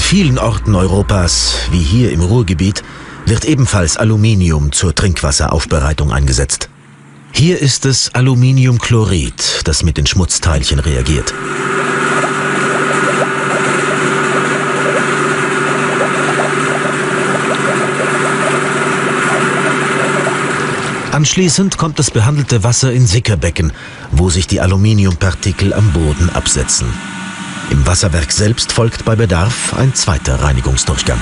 An vielen Orten Europas, wie hier im Ruhrgebiet, wird ebenfalls Aluminium zur Trinkwasseraufbereitung eingesetzt. Hier ist es Aluminiumchlorid, das mit den Schmutzteilchen reagiert. Anschließend kommt das behandelte Wasser in Sickerbecken, wo sich die Aluminiumpartikel am Boden absetzen. Im Wasserwerk selbst folgt bei Bedarf ein zweiter Reinigungsdurchgang.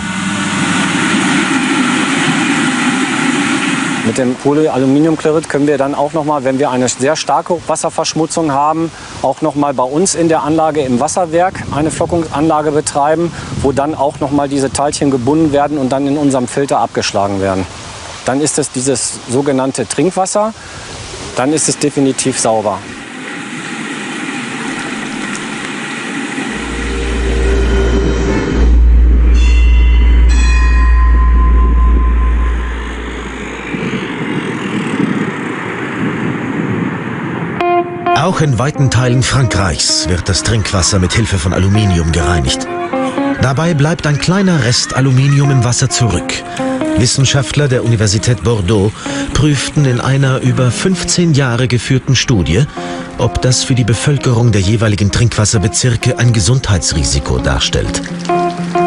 Mit dem Polyaluminiumchlorid können wir dann auch noch mal, wenn wir eine sehr starke Wasserverschmutzung haben, auch noch mal bei uns in der Anlage im Wasserwerk eine Flockungsanlage betreiben, wo dann auch noch mal diese Teilchen gebunden werden und dann in unserem Filter abgeschlagen werden. Dann ist es dieses sogenannte Trinkwasser, dann ist es definitiv sauber. Auch in weiten Teilen Frankreichs wird das Trinkwasser mit Hilfe von Aluminium gereinigt. Dabei bleibt ein kleiner Rest Aluminium im Wasser zurück. Wissenschaftler der Universität Bordeaux prüften in einer über 15 Jahre geführten Studie, ob das für die Bevölkerung der jeweiligen Trinkwasserbezirke ein Gesundheitsrisiko darstellt.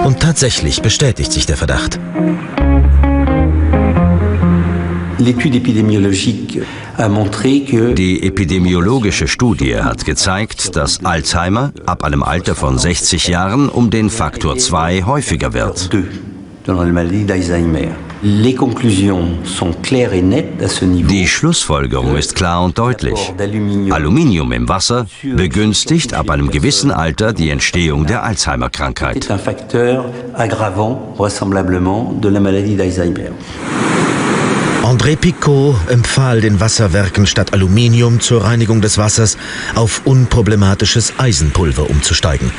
Und tatsächlich bestätigt sich der Verdacht. Die epidemiologische Studie hat gezeigt, dass Alzheimer ab einem Alter von 60 Jahren um den Faktor 2 häufiger wird. Die Schlussfolgerung ist klar und deutlich. Aluminium im Wasser begünstigt ab einem gewissen Alter die Entstehung der Alzheimer-Krankheit. André Picot empfahl den Wasserwerken statt Aluminium zur Reinigung des Wassers auf unproblematisches Eisenpulver umzusteigen.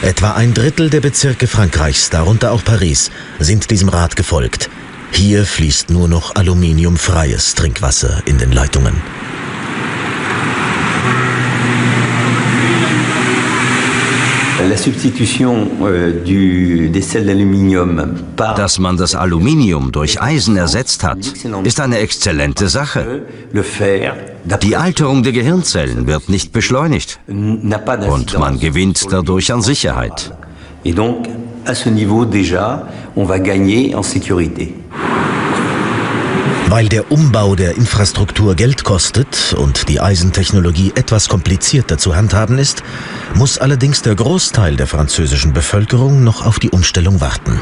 Etwa ein Drittel der Bezirke Frankreichs, darunter auch Paris, sind diesem Rat gefolgt. Hier fließt nur noch aluminiumfreies Trinkwasser in den Leitungen. Euh, Dass man das Aluminium durch Eisen ersetzt hat, ist eine exzellente Sache. Die Alterung der Gehirnzellen wird nicht beschleunigt und man gewinnt dadurch an Sicherheit. Et donc, à ce niveau déjà, on va gagner en sécurité. Weil der Umbau der Infrastruktur Geld kostet und die Eisentechnologie etwas komplizierter zu handhaben ist, muss allerdings der Großteil der französischen Bevölkerung noch auf die Umstellung warten.